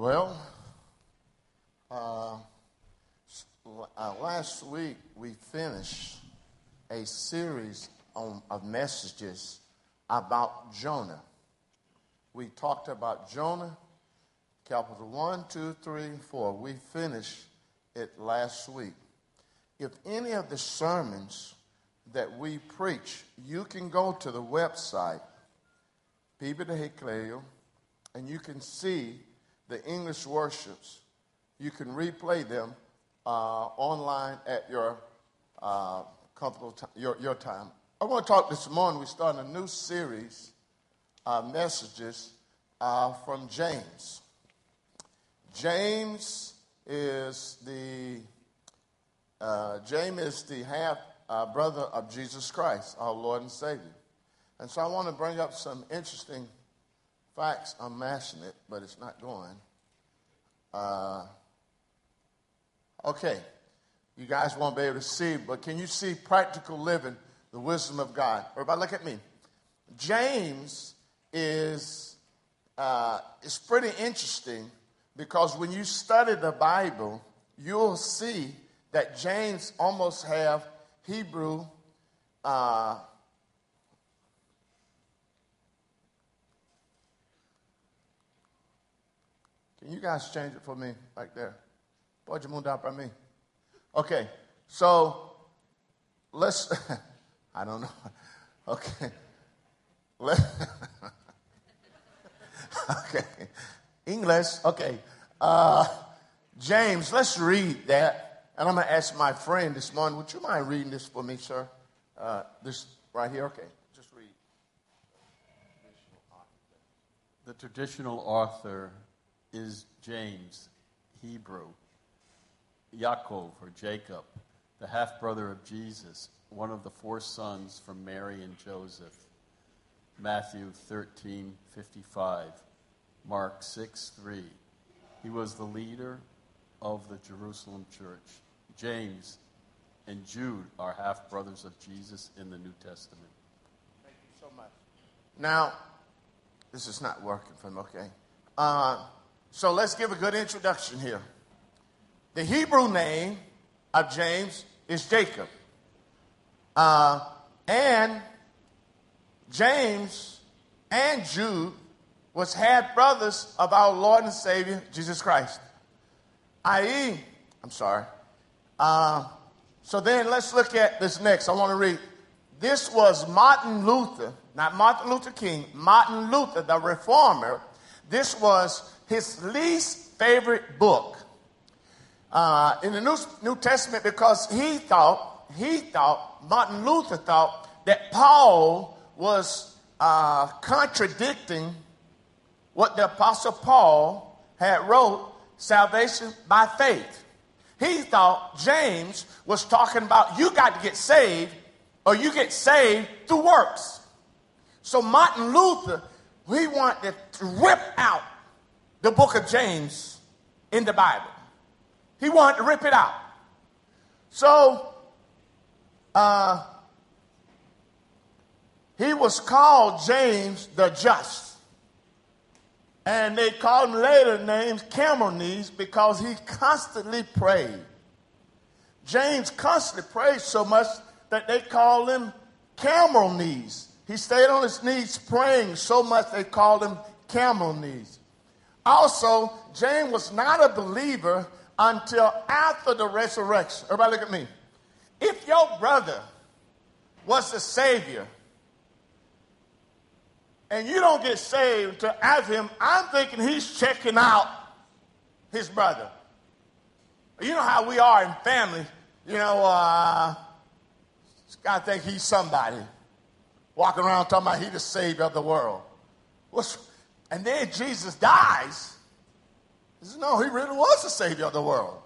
Well, uh, uh, last week we finished a series on, of messages about Jonah. We talked about Jonah, capital 1, 2, 3, 4. We finished it last week. If any of the sermons that we preach, you can go to the website, Hecleo, and you can see the English worships. You can replay them uh, online at your uh, comfortable time, your, your time. I want to talk this morning. We're starting a new series, uh, messages uh, from James. James is the uh, James is the half uh, brother of Jesus Christ, our Lord and Savior. And so I want to bring up some interesting facts. I'm mashing it, but it's not going. Uh, okay. You guys won't be able to see, but can you see practical living, the wisdom of God? Everybody, look at me. James is uh, pretty interesting because when you study the Bible, you'll see that James almost have Hebrew uh, Can you guys change it for me right there? Pode mudar para mim. Okay, so let's, I don't know. Okay. Let, okay. English, okay. Uh, James, let's read that. And I'm going to ask my friend this morning, would you mind reading this for me, sir? Uh, this right here? Okay, just read. The traditional author is James, Hebrew, Yaakov or Jacob, the half brother of Jesus, one of the four sons from Mary and Joseph. Matthew 13, 55, Mark 6, 3. He was the leader of the Jerusalem church. James and Jude are half brothers of Jesus in the New Testament. Thank you so much. Now, this is not working for me, okay? Uh, so let's give a good introduction here. The Hebrew name of James is Jacob. Uh, and James and Jude was half brothers of our Lord and Savior, Jesus Christ. I.e., I'm sorry. Uh, so then let's look at this next. I want to read. This was Martin Luther, not Martin Luther King, Martin Luther, the reformer. This was his least favorite book uh, in the New, New Testament because he thought, he thought, Martin Luther thought that Paul was uh, contradicting what the Apostle Paul had wrote, salvation by faith. He thought James was talking about you got to get saved or you get saved through works. So Martin Luther, he wanted to rip out the book of James in the Bible. He wanted to rip it out. So, uh, he was called James the Just. And they called him later names camel knees because he constantly prayed. James constantly prayed so much that they called him camel knees. He stayed on his knees praying so much they called him camel knees. Also, James was not a believer until after the resurrection. Everybody look at me. If your brother was the Savior and you don't get saved to have him, I'm thinking he's checking out his brother. You know how we are in family. You know, uh, guy think he's somebody. Walking around talking about he's the savior of the world. What's, and then Jesus dies. He says, no, he really was the Savior of the world.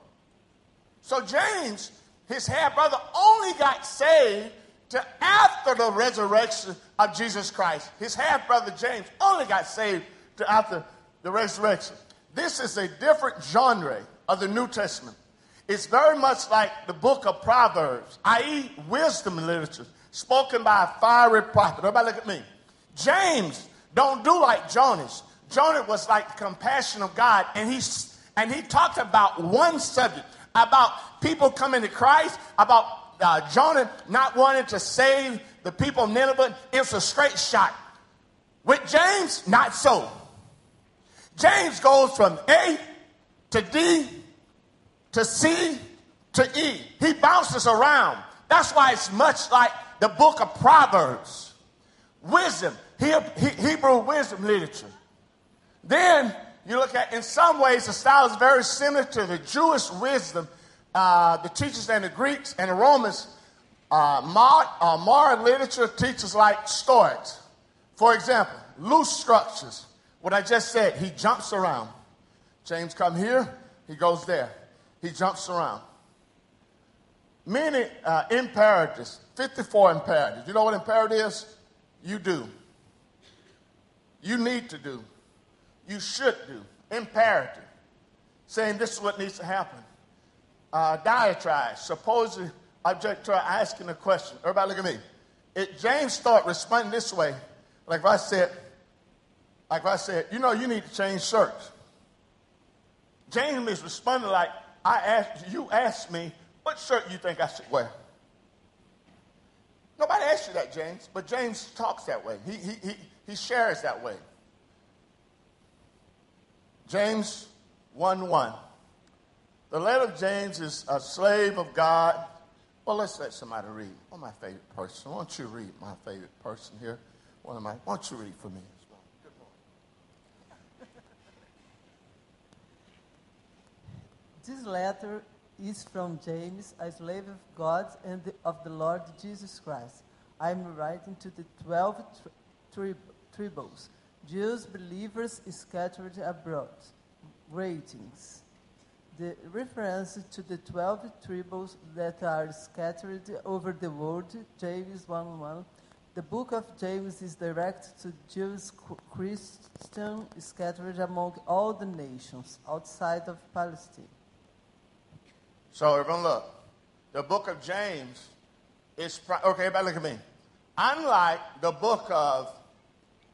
So James, his half brother, only got saved to after the resurrection of Jesus Christ. His half brother James only got saved to after the resurrection. This is a different genre of the New Testament. It's very much like the book of Proverbs, i.e., wisdom literature, spoken by a fiery prophet. Everybody look at me. James don't do like Jonas. Jonah was like the compassion of God, and he, and he talked about one subject about people coming to Christ, about uh, Jonah not wanting to save the people of Nineveh. It's a straight shot. With James, not so. James goes from A to D to C to E. He bounces around. That's why it's much like the book of Proverbs. Wisdom, Hebrew wisdom literature. Then you look at, in some ways, the style is very similar to the Jewish wisdom, uh, the teachers and the Greeks and the Romans. Uh, uh, modern literature teaches like Stoics. For example, loose structures. What I just said, he jumps around. James come here, he goes there. He jumps around. Many uh, imperatives, 54 imperatives. You know what imperative is? You do. You need to do. You should do. Imperative. Saying this is what needs to happen. Uh, diatribe. Supposing object to asking a question. Everybody look at me. It, James start responding this way. Like if I said, like if I said, you know, you need to change shirts. James is responding like, I asked, you asked me, what shirt you think I should wear? Nobody asked you that, James, but James talks that way. He, he, he, he shares that way. James 1 1. The letter of James is a slave of God. Well, let's let somebody read. Of my favorite person. Why don't you read my favorite person here? One of my, why don't you read for me? As well? Good point. This letter is from James, a slave of God and of the Lord Jesus Christ. I am writing to the 12 tri- tribes, Jews believers scattered abroad. ratings. The reference to the 12 tribes that are scattered over the world, James 1 1. The book of James is directed to Jews, Christians scattered among all the nations outside of Palestine. So everyone look. The book of James is okay, everybody look at me. Unlike the book of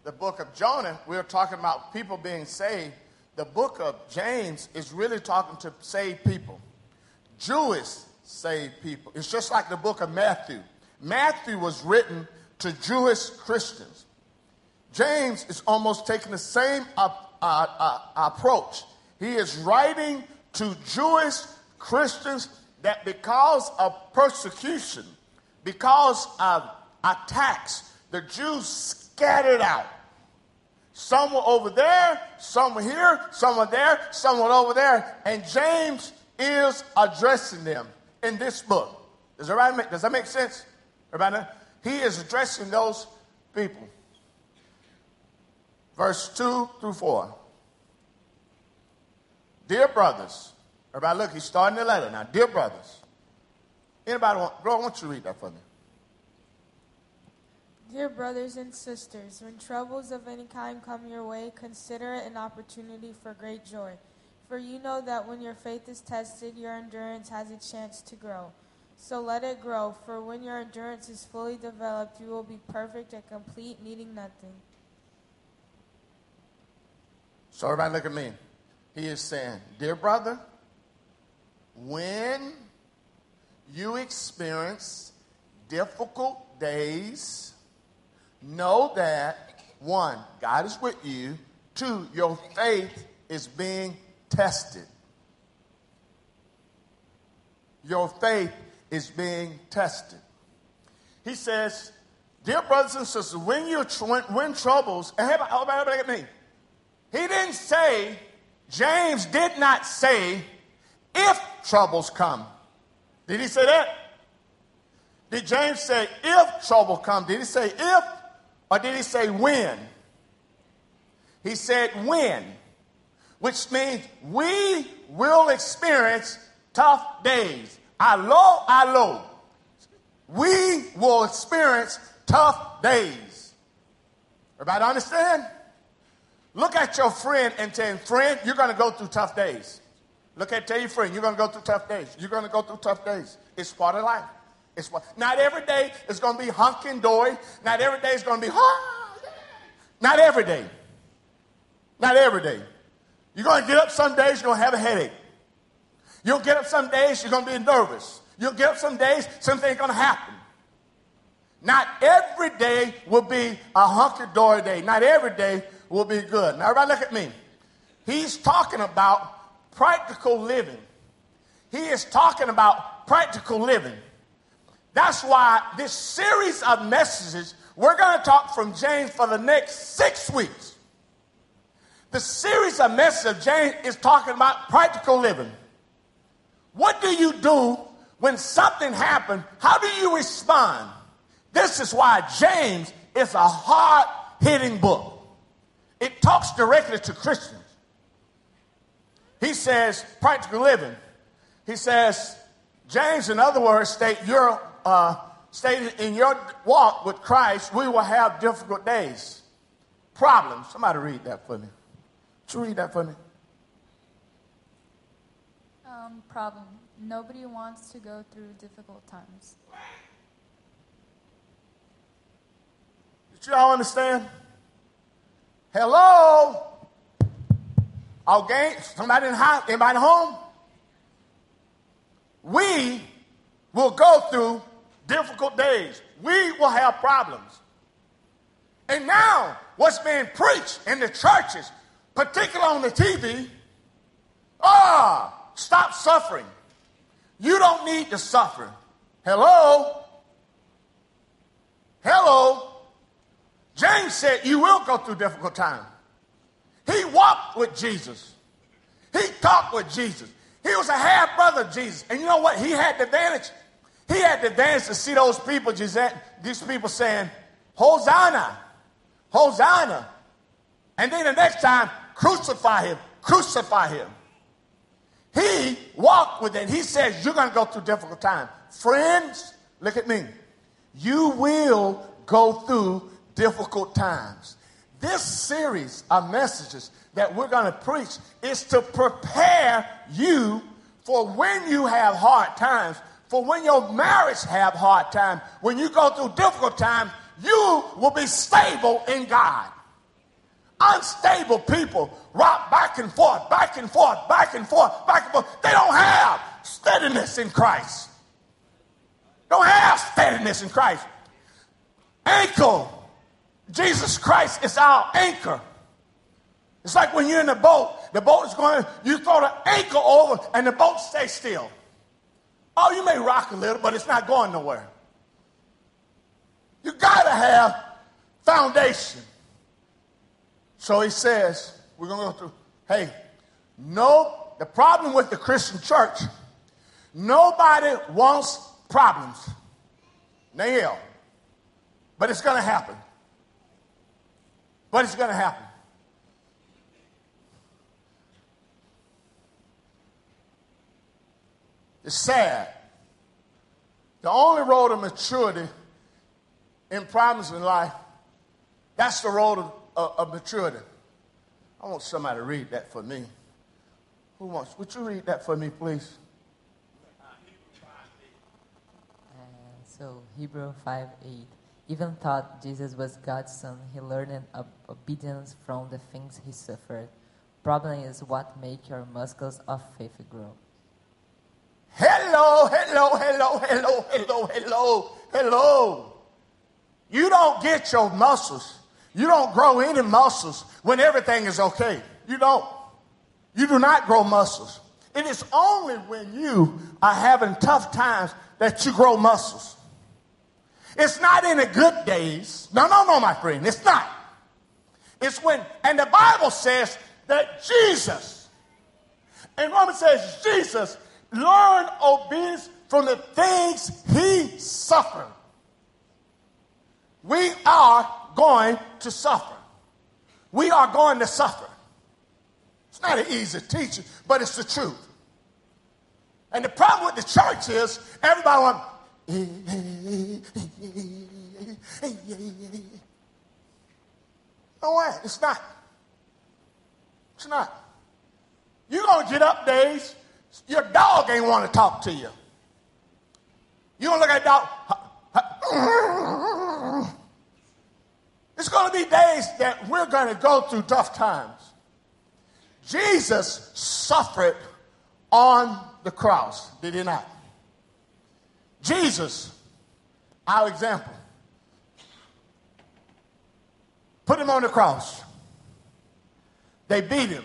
the book of Jonah, we are talking about people being saved. The book of James is really talking to saved people. Jewish saved people. It's just like the book of Matthew. Matthew was written to Jewish Christians. James is almost taking the same uh, uh, uh, approach. He is writing to Jewish Christians that because of persecution, because of attacks, the Jews scattered out. Some were over there, some were here, some were there, some were over there, and James is addressing them in this book. Does that make, does that make sense? Everybody? He is addressing those people. Verse 2 through 4. Dear brothers, Everybody, look, he's starting the letter now. Dear brothers, anybody want, girl, I want you to read that for me. Dear brothers and sisters, when troubles of any kind come your way, consider it an opportunity for great joy. For you know that when your faith is tested, your endurance has a chance to grow. So let it grow, for when your endurance is fully developed, you will be perfect and complete, needing nothing. So everybody look at me. He is saying, Dear brother, when you experience difficult days, know that one, God is with you. Two, your faith is being tested. Your faith is being tested. He says, Dear brothers and sisters, when you when, troubles, everybody look at me. He didn't say, James did not say, if troubles come. Did he say that? Did James say if trouble come? Did he say if or did he say when? He said when, which means we will experience tough days. Alo, alo. We will experience tough days. Everybody understand? Look at your friend and tell friend, you're going to go through tough days. Look at tell your friend, you're going to go through tough days. You're going to go through tough days. It's part of life. It's not every day is going to be hunky dory. Not every day is going to be, oh, not every day. Not every day. You're going to get up some days, you're going to have a headache. You'll get up some days, you're going to be nervous. You'll get up some days, something's going to happen. Not every day will be a hunky dory day. Not every day will be good. Now, everybody, look at me. He's talking about practical living. He is talking about practical living. That's why this series of messages, we're going to talk from James for the next six weeks. The series of messages of James is talking about practical living. What do you do when something happens? How do you respond? This is why James is a hard hitting book. It talks directly to Christians. He says, practical living. He says, James, in other words, state your uh, stated in your walk with Christ, we will have difficult days, problems. Somebody read that for me. Would you read that for me? Um, problem. Nobody wants to go through difficult times. Did you all understand? Hello? Okay, somebody in the house, anybody home? We will go through difficult days. We will have problems. And now, what's being preached in the churches, particularly on the TV, ah, stop suffering. You don't need to suffer. Hello? Hello? James said you will go through difficult times. He walked with Jesus. He talked with Jesus. He was a half brother of Jesus. And you know what? He had the advantage. He had to dance to see those people, these people saying, Hosanna, Hosanna. And then the next time, crucify him, crucify him. He walked with it. He says, You're going to go through difficult times. Friends, look at me. You will go through difficult times. This series of messages that we're going to preach is to prepare you for when you have hard times, for when your marriage have hard times, when you go through difficult times, you will be stable in God. Unstable people rock back and forth, back and forth, back and forth, back and forth. They don't have steadiness in Christ. Don't have steadiness in Christ. Anchor. Jesus Christ is our anchor. It's like when you're in a boat, the boat is going, you throw the anchor over and the boat stays still. Oh, you may rock a little, but it's not going nowhere. You got to have foundation. So he says, we're going to go through, hey, no, the problem with the Christian church, nobody wants problems. Nail. But it's going to happen. But it's going to happen. It's sad. The only road of maturity in problems in life, that's the road of, of, of maturity. I want somebody to read that for me. Who wants? Would you read that for me, please? Uh, so Hebrew 5 8 even thought Jesus was God's son, he learned obedience from the things he suffered. Problem is what make your muscles of faith grow. Hello, hello, hello, hello, hello, hello, hello. You don't get your muscles. You don't grow any muscles when everything is okay. You don't. You do not grow muscles. It is only when you are having tough times that you grow muscles. It's not in the good days. No, no, no, my friend. It's not. It's when, and the Bible says that Jesus, and Romans says Jesus learned obedience from the things he suffered. We are going to suffer. We are going to suffer. It's not an easy teaching, but it's the truth. And the problem with the church is everybody wants, no way. It's not. It's not. You're going to get up days, your dog ain't want to talk to you. You don't look at dog. It's going to be days that we're going to go through tough times. Jesus suffered on the cross, did he not? Jesus, our example, put him on the cross. They beat him.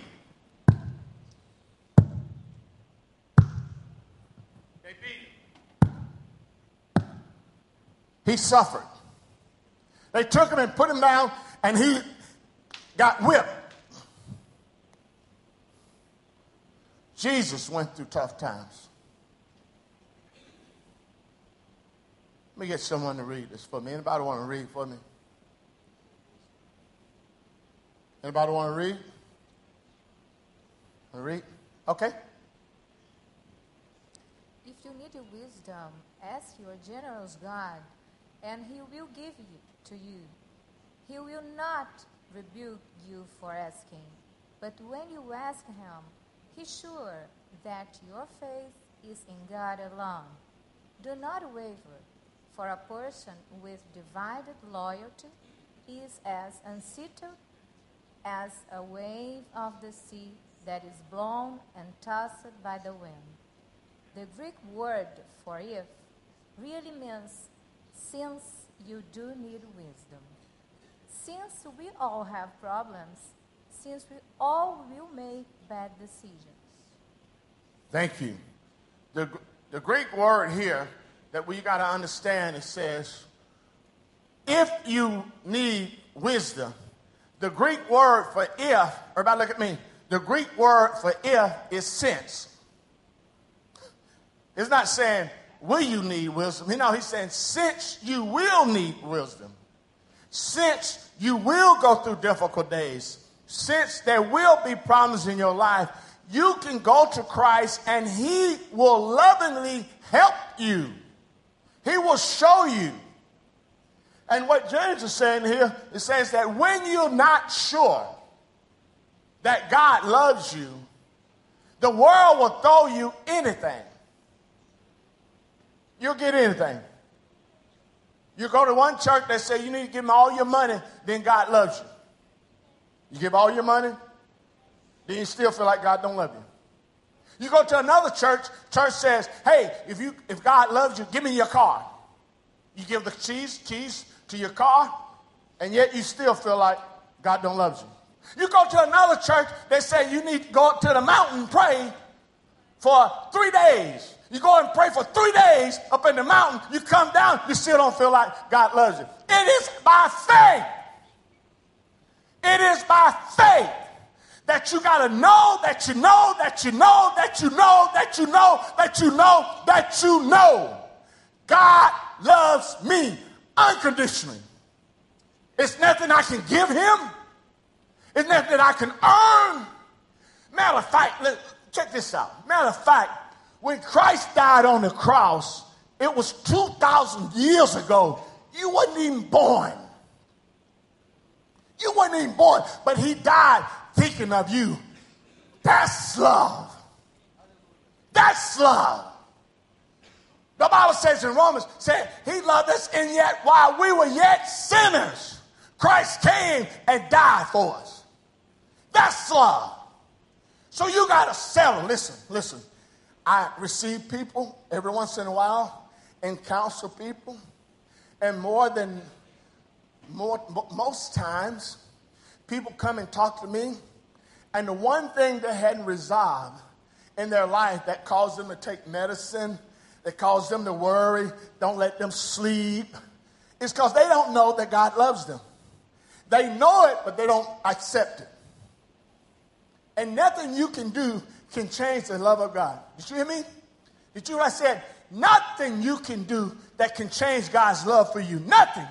They beat him. He suffered. They took him and put him down, and he got whipped. Jesus went through tough times. Let me get someone to read this for me. Anybody want to read for me? Anybody want to read? Want to read? Okay. If you need wisdom, ask your generous God, and He will give it to you. He will not rebuke you for asking, but when you ask Him, He's sure that your faith is in God alone. Do not waver, for a person with divided loyalty is as unsettled as a wave of the sea that is blown and tossed by the wind. The Greek word for if really means since you do need wisdom. Since we all have problems, since we all will make bad decisions. Thank you. The, the Greek word here that we got to understand it says, if you need wisdom, the Greek word for if, everybody look at me, the Greek word for if is since. It's not saying, will you need wisdom? You know, he's saying, since you will need wisdom, since you will go through difficult days, since there will be problems in your life, you can go to Christ and he will lovingly help you. He will show you. And what James is saying here, it says that when you're not sure that God loves you, the world will throw you anything. You'll get anything. You go to one church that say you need to give them all your money, then God loves you. You give all your money, then you still feel like God don't love you. You go to another church, church says, hey, if you if God loves you, give me your car. You give the keys, keys to your car, and yet you still feel like God don't love you. You go to another church, they say you need to go up to the mountain pray for three days. You go and pray for three days up in the mountain, you come down, you still don't feel like God loves you. It is by faith. It is by faith that you got to know that you know that you know that you know that you know that you know that you know God loves me unconditionally. It's nothing I can give him. It's nothing that I can earn. Matter of fact, look, check this out. Matter of fact, when Christ died on the cross, it was 2,000 years ago. You wasn't even born. You wasn't even born, but he died thinking of you. That's love. That's love. The Bible says in Romans, said he loved us, and yet while we were yet sinners, Christ came and died for us. That's love. So you got to settle. Listen, listen. I receive people every once in a while and counsel people, and more than more, most times, people come and talk to me, and the one thing they hadn't resolved in their life that caused them to take medicine, that caused them to worry, don't let them sleep, is because they don't know that God loves them. They know it, but they don't accept it. And nothing you can do can change the love of God. Did you hear me? Did you hear I said? Nothing you can do that can change God's love for you. Nothing.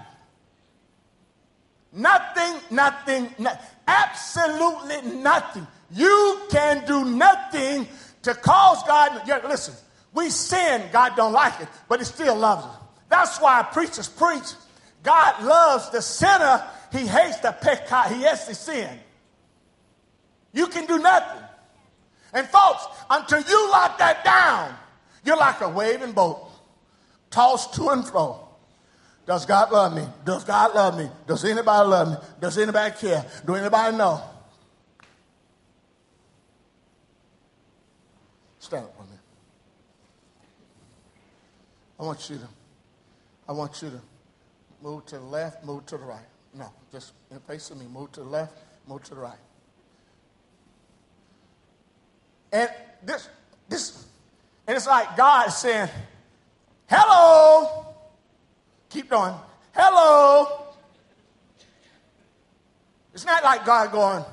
Nothing, nothing, no, absolutely nothing. You can do nothing to cause God. Yeah, listen, we sin, God don't like it, but He still loves us. That's why preachers preach. God loves the sinner. He hates the peccat. He hates the sin. You can do nothing. And folks, until you lock that down, you're like a waving boat, tossed to and fro. Does God love me? Does God love me? Does anybody love me? Does anybody care? Do anybody know? Stand up with me. I want you to, I want you to move to the left, move to the right. No, just in face of me. Move to the left, move to the right. And this, this, and it's like God saying, Hello. Keep going. Hello. It's not like God going,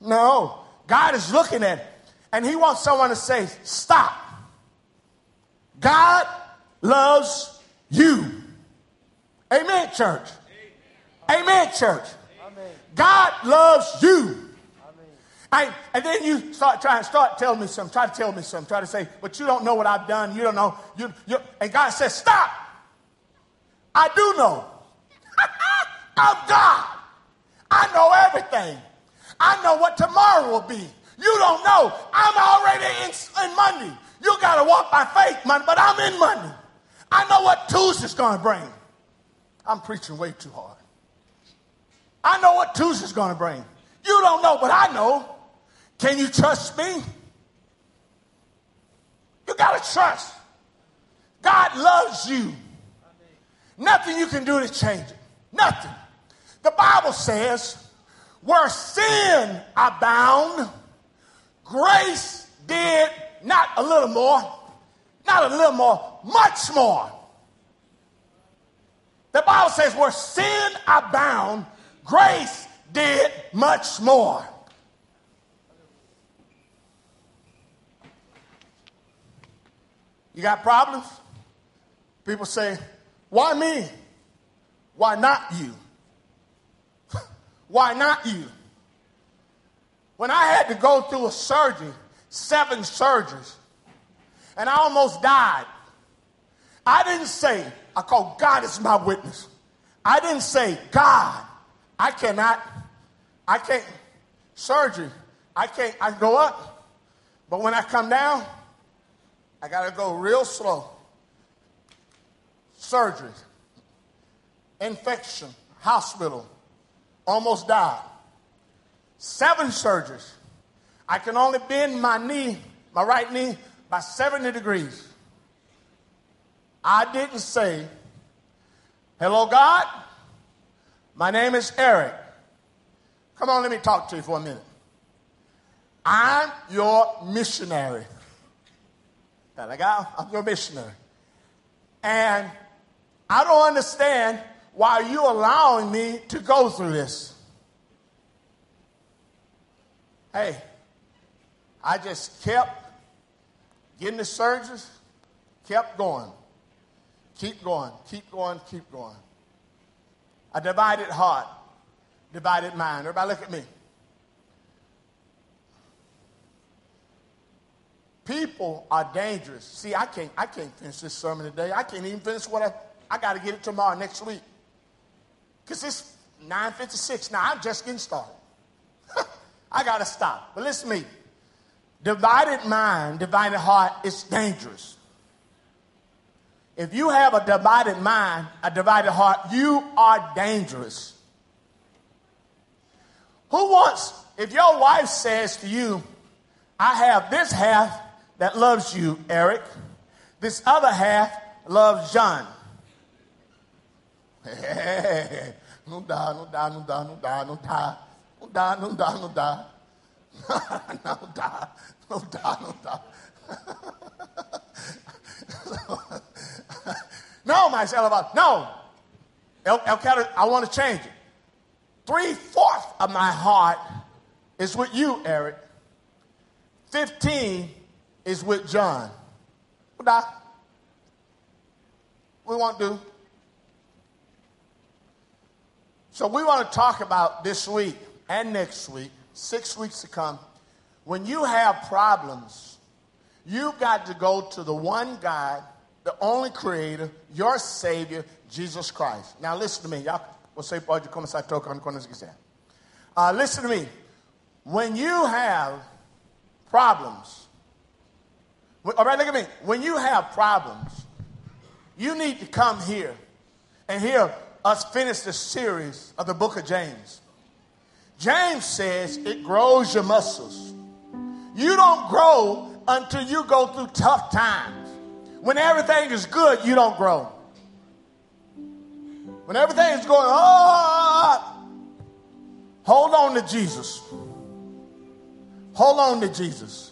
No. God is looking at it, and He wants someone to say, Stop. God loves you. Amen, church. Amen, church. God loves you. I, and then you start trying, start telling me something, try to tell me something, try to say, but you don't know what I've done. You don't know. You, you, and God says, stop. I do know. I'm God. I know everything. I know what tomorrow will be. You don't know. I'm already in, in Monday. You got to walk by faith, Monday, but I'm in Monday. I know what Tuesday's going to bring. I'm preaching way too hard. I know what Tuesday's going to bring. You don't know, but I know. Can you trust me? You got to trust. God loves you. Nothing you can do to change it. Nothing. The Bible says, where sin abound, grace did not a little more, not a little more, much more. The Bible says, where sin abound, grace did much more. You got problems? People say, Why me? Why not you? Why not you? When I had to go through a surgery, seven surgeries, and I almost died, I didn't say, I call God as my witness. I didn't say, God, I cannot, I can't, surgery, I can't, I go up, but when I come down, I got to go real slow. Surgery, infection, hospital, almost died. Seven surgeries. I can only bend my knee, my right knee, by 70 degrees. I didn't say, Hello, God. My name is Eric. Come on, let me talk to you for a minute. I'm your missionary. Talaga, I'm your missionary. And I don't understand why you're allowing me to go through this. Hey, I just kept getting the surgeries, kept going, keep going, keep going, keep going. A divided heart, divided mind. Everybody look at me. People are dangerous. See, I can't, I can't finish this sermon today. I can't even finish what I, I got to get it tomorrow, next week. Because it's 9.56. Now, I'm just getting started. I got to stop. But listen to me. Divided mind, divided heart is dangerous. If you have a divided mind, a divided heart, you are dangerous. Who wants, if your wife says to you, I have this half that loves you, Eric, this other half loves John. No dá, no não dá, não dá. Não dá, não dá, não dá. Não dá, não dá, não dá. Não, mas ela vai, não. Eu, eu I want to change it. Three fourths of my heart is with you, Eric. 15 is with John. What we won't do? So we want to talk about this week and next week, six weeks to come. When you have problems, you've got to go to the one God, the only creator, your Savior, Jesus Christ. Now listen to me. Y'all, você quiser. Uh, listen to me. When you have problems, all right, look at me. When you have problems, you need to come here and hear us finish the series of the book of James. James says it grows your muscles. You don't grow until you go through tough times. When everything is good, you don't grow. When everything is going, oh, hold on to Jesus. Hold on to Jesus.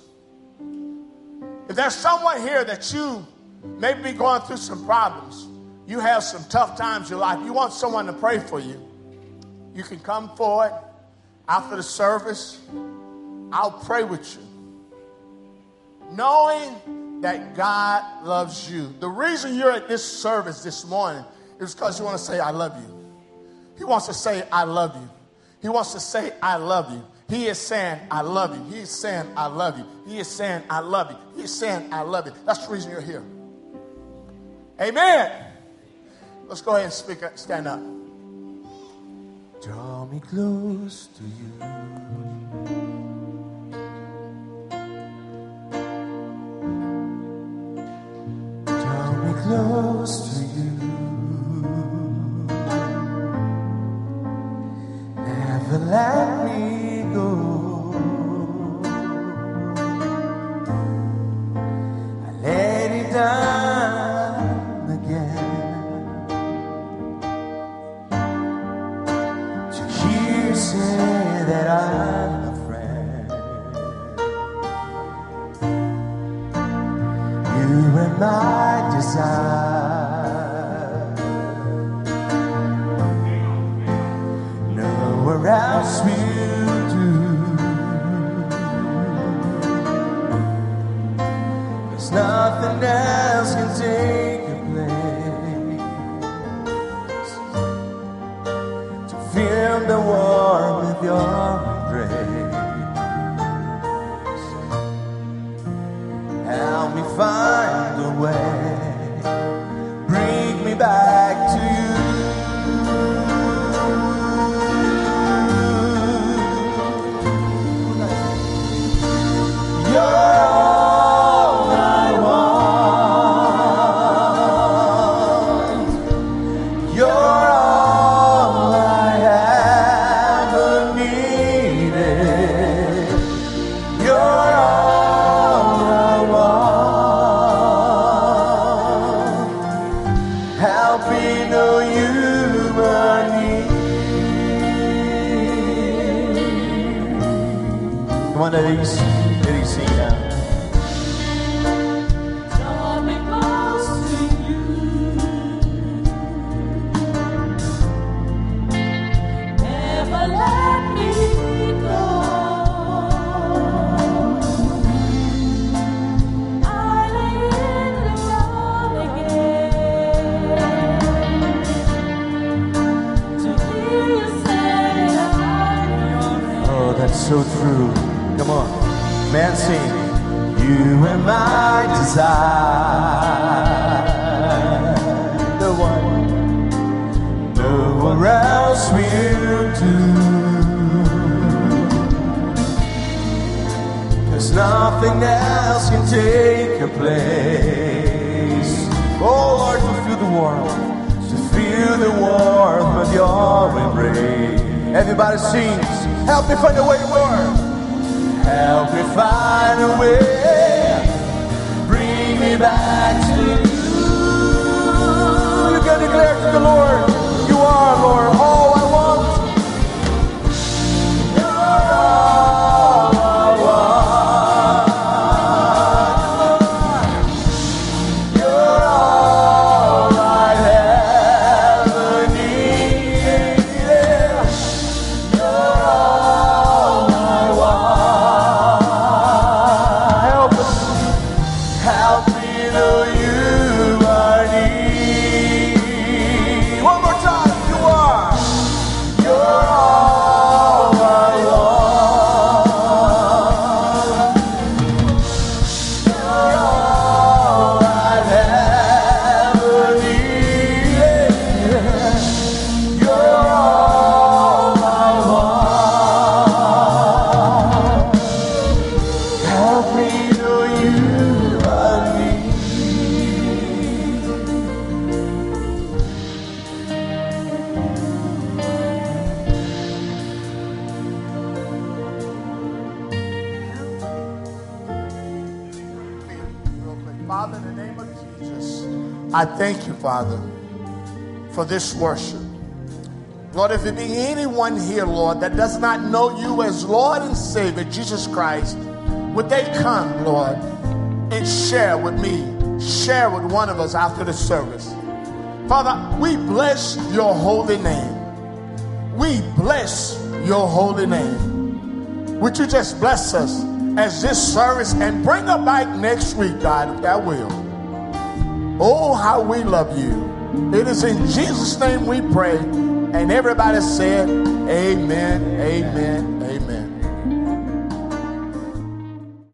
If there's someone here that you may be going through some problems, you have some tough times in your life, you want someone to pray for you, you can come forward after the service. I'll pray with you. Knowing that God loves you. The reason you're at this service this morning is because you want to say, I love you. He wants to say, I love you. He wants to say, I love you. He is saying, I love you. He is saying, I love you. He is saying, I love you. He is saying, I love you. That's the reason you're here. Amen. Let's go ahead and speak stand up. Draw me close to you. Feel the warmth of your Help me find a way, Lord. Help me find a way. I thank you, Father, for this worship. Lord, if there be anyone here, Lord, that does not know you as Lord and Savior, Jesus Christ, would they come, Lord, and share with me, share with one of us after the service? Father, we bless your holy name. We bless your holy name. Would you just bless us as this service and bring us back next week, God, if that will. Oh, how we love you. It is in Jesus' name we pray. And everybody said, Amen, amen,